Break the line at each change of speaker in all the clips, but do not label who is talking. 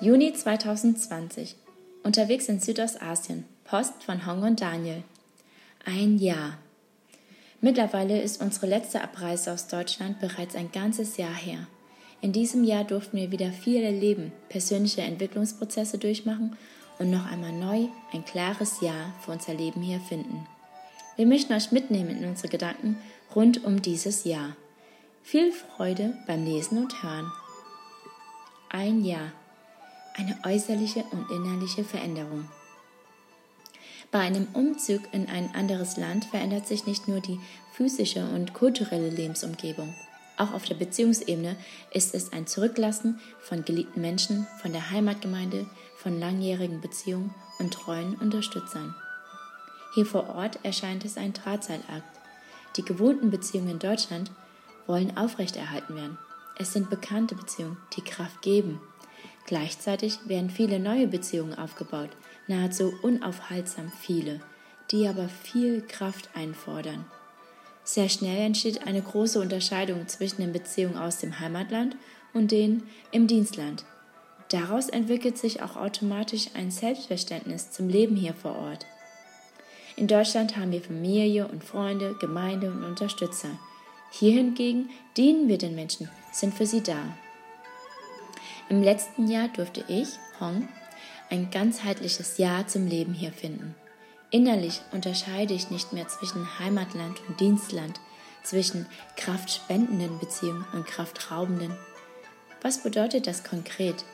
Juni 2020. Unterwegs in Südostasien. Post von Hong und Daniel. Ein Jahr. Mittlerweile ist unsere letzte Abreise aus Deutschland bereits ein ganzes Jahr her. In diesem Jahr durften wir wieder viel erleben, persönliche Entwicklungsprozesse durchmachen und noch einmal neu ein klares Ja für unser Leben hier finden. Wir möchten euch mitnehmen in unsere Gedanken rund um dieses Jahr. Viel Freude beim Lesen und Hören. Ein Jahr. Eine äußerliche und innerliche Veränderung. Bei einem Umzug in ein anderes Land verändert sich nicht nur die physische und kulturelle Lebensumgebung. Auch auf der Beziehungsebene ist es ein Zurücklassen von geliebten Menschen, von der Heimatgemeinde, von langjährigen Beziehungen und treuen Unterstützern. Hier vor Ort erscheint es ein Drahtseilakt. Die gewohnten Beziehungen in Deutschland wollen aufrechterhalten werden. Es sind bekannte Beziehungen, die Kraft geben. Gleichzeitig werden viele neue Beziehungen aufgebaut, nahezu unaufhaltsam viele, die aber viel Kraft einfordern. Sehr schnell entsteht eine große Unterscheidung zwischen den Beziehungen aus dem Heimatland und denen im Dienstland. Daraus entwickelt sich auch automatisch ein Selbstverständnis zum Leben hier vor Ort. In Deutschland haben wir Familie und Freunde, Gemeinde und Unterstützer. Hier hingegen dienen wir den Menschen, sind für sie da. Im letzten Jahr durfte ich, Hong, ein ganzheitliches Ja zum Leben hier finden. Innerlich unterscheide ich nicht mehr zwischen Heimatland und Dienstland, zwischen kraftspendenden Beziehungen und kraftraubenden. Was bedeutet das konkret?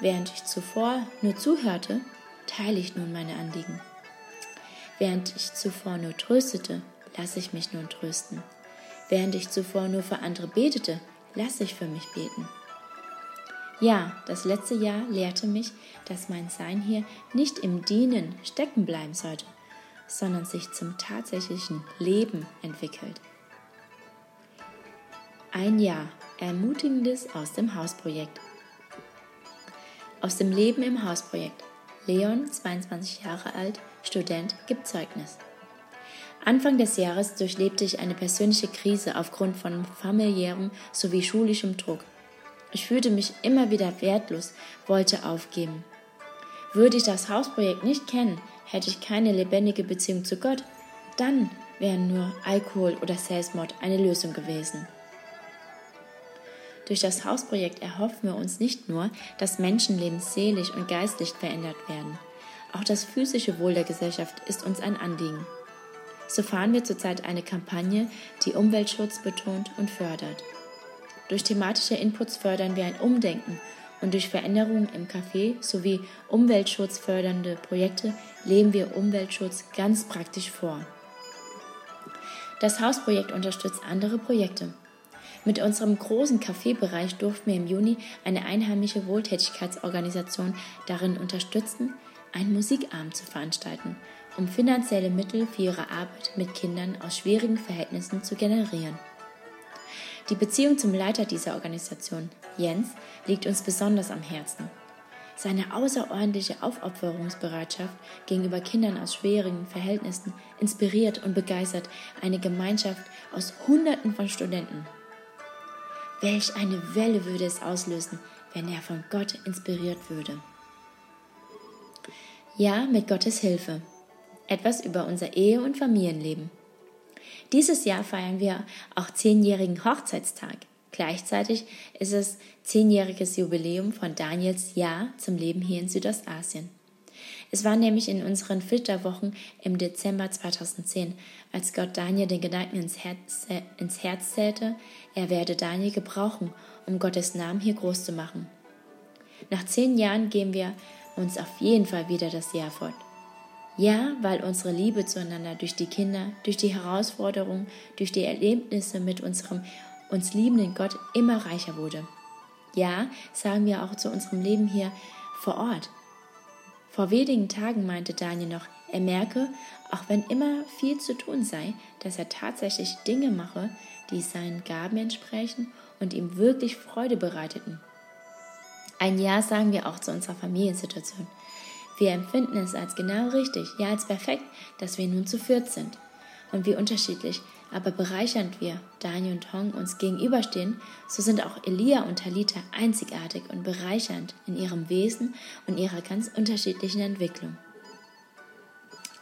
Während ich zuvor nur zuhörte, teile ich nun meine Anliegen. Während ich zuvor nur tröstete, lasse ich mich nun trösten. Während ich zuvor nur für andere betete, lasse ich für mich beten. Ja, das letzte Jahr lehrte mich, dass mein Sein hier nicht im Dienen stecken bleiben sollte, sondern sich zum tatsächlichen Leben entwickelt. Ein Jahr Ermutigendes aus dem Hausprojekt. Aus dem Leben im Hausprojekt. Leon, 22 Jahre alt, Student, gibt Zeugnis. Anfang des Jahres durchlebte ich eine persönliche Krise aufgrund von familiärem sowie schulischem Druck. Ich fühlte mich immer wieder wertlos, wollte aufgeben. Würde ich das Hausprojekt nicht kennen, hätte ich keine lebendige Beziehung zu Gott, dann wären nur Alkohol oder Selbstmord eine Lösung gewesen. Durch das Hausprojekt erhoffen wir uns nicht nur, dass Menschenleben seelisch und geistlich verändert werden. Auch das physische Wohl der Gesellschaft ist uns ein Anliegen. So fahren wir zurzeit eine Kampagne, die Umweltschutz betont und fördert. Durch thematische Inputs fördern wir ein Umdenken und durch Veränderungen im Café sowie umweltschutzfördernde Projekte leben wir Umweltschutz ganz praktisch vor. Das Hausprojekt unterstützt andere Projekte. Mit unserem großen Kaffeebereich durften wir im Juni eine einheimische Wohltätigkeitsorganisation darin unterstützen, einen Musikabend zu veranstalten, um finanzielle Mittel für ihre Arbeit mit Kindern aus schwierigen Verhältnissen zu generieren. Die Beziehung zum Leiter dieser Organisation, Jens, liegt uns besonders am Herzen. Seine außerordentliche Aufopferungsbereitschaft gegenüber Kindern aus schwierigen Verhältnissen inspiriert und begeistert eine Gemeinschaft aus Hunderten von Studenten. Welch eine Welle würde es auslösen, wenn er von Gott inspiriert würde. Ja, mit Gottes Hilfe. Etwas über unser Ehe- und Familienleben. Dieses Jahr feiern wir auch zehnjährigen Hochzeitstag. Gleichzeitig ist es zehnjähriges Jubiläum von Daniels Jahr zum Leben hier in Südostasien. Es war nämlich in unseren Flitterwochen im Dezember 2010, als Gott Daniel den Gedanken ins Herz, ins Herz zählte, er werde Daniel gebrauchen, um Gottes Namen hier groß zu machen. Nach zehn Jahren gehen wir uns auf jeden Fall wieder das Jahr fort. Ja, weil unsere Liebe zueinander durch die Kinder, durch die Herausforderungen, durch die Erlebnisse mit unserem uns liebenden Gott immer reicher wurde. Ja, sagen wir auch zu unserem Leben hier vor Ort. Vor wenigen Tagen meinte Daniel noch, er merke, auch wenn immer viel zu tun sei, dass er tatsächlich Dinge mache, die seinen Gaben entsprechen und ihm wirklich Freude bereiteten. Ein Ja sagen wir auch zu unserer Familiensituation. Wir empfinden es als genau richtig, ja als perfekt, dass wir nun zu viert sind. Und wie unterschiedlich aber bereichernd wir, Daniel und Hong, uns gegenüberstehen, so sind auch Elia und Talita einzigartig und bereichernd in ihrem Wesen und ihrer ganz unterschiedlichen Entwicklung.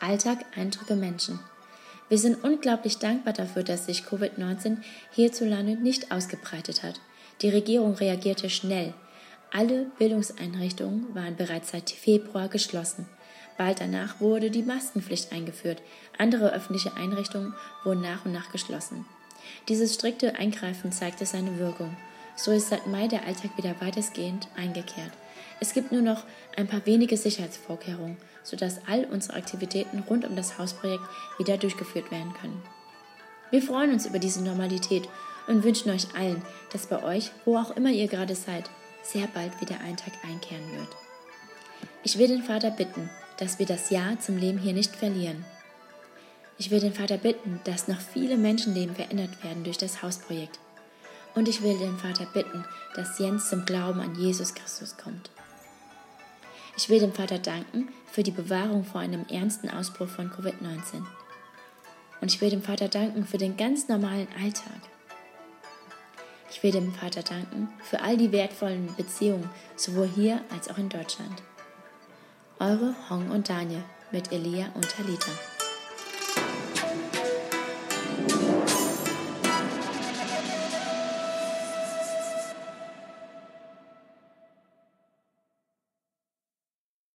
Alltag, Eindrücke, Menschen. Wir sind unglaublich dankbar dafür, dass sich Covid-19 hierzulande nicht ausgebreitet hat. Die Regierung reagierte schnell. Alle Bildungseinrichtungen waren bereits seit Februar geschlossen. Bald danach wurde die Maskenpflicht eingeführt. Andere öffentliche Einrichtungen wurden nach und nach geschlossen. Dieses strikte Eingreifen zeigte seine Wirkung. So ist seit Mai der Alltag wieder weitestgehend eingekehrt. Es gibt nur noch ein paar wenige Sicherheitsvorkehrungen, sodass all unsere Aktivitäten rund um das Hausprojekt wieder durchgeführt werden können. Wir freuen uns über diese Normalität und wünschen euch allen, dass bei euch, wo auch immer ihr gerade seid, sehr bald wieder ein Tag einkehren wird. Ich will den Vater bitten, dass wir das Ja zum Leben hier nicht verlieren. Ich will den Vater bitten, dass noch viele Menschenleben verändert werden durch das Hausprojekt. Und ich will den Vater bitten, dass Jens zum Glauben an Jesus Christus kommt. Ich will dem Vater danken für die Bewahrung vor einem ernsten Ausbruch von Covid-19. Und ich will dem Vater danken für den ganz normalen Alltag. Ich will dem Vater danken für all die wertvollen Beziehungen, sowohl hier als auch in Deutschland. Eure Hong und Daniel mit Elia und Talita.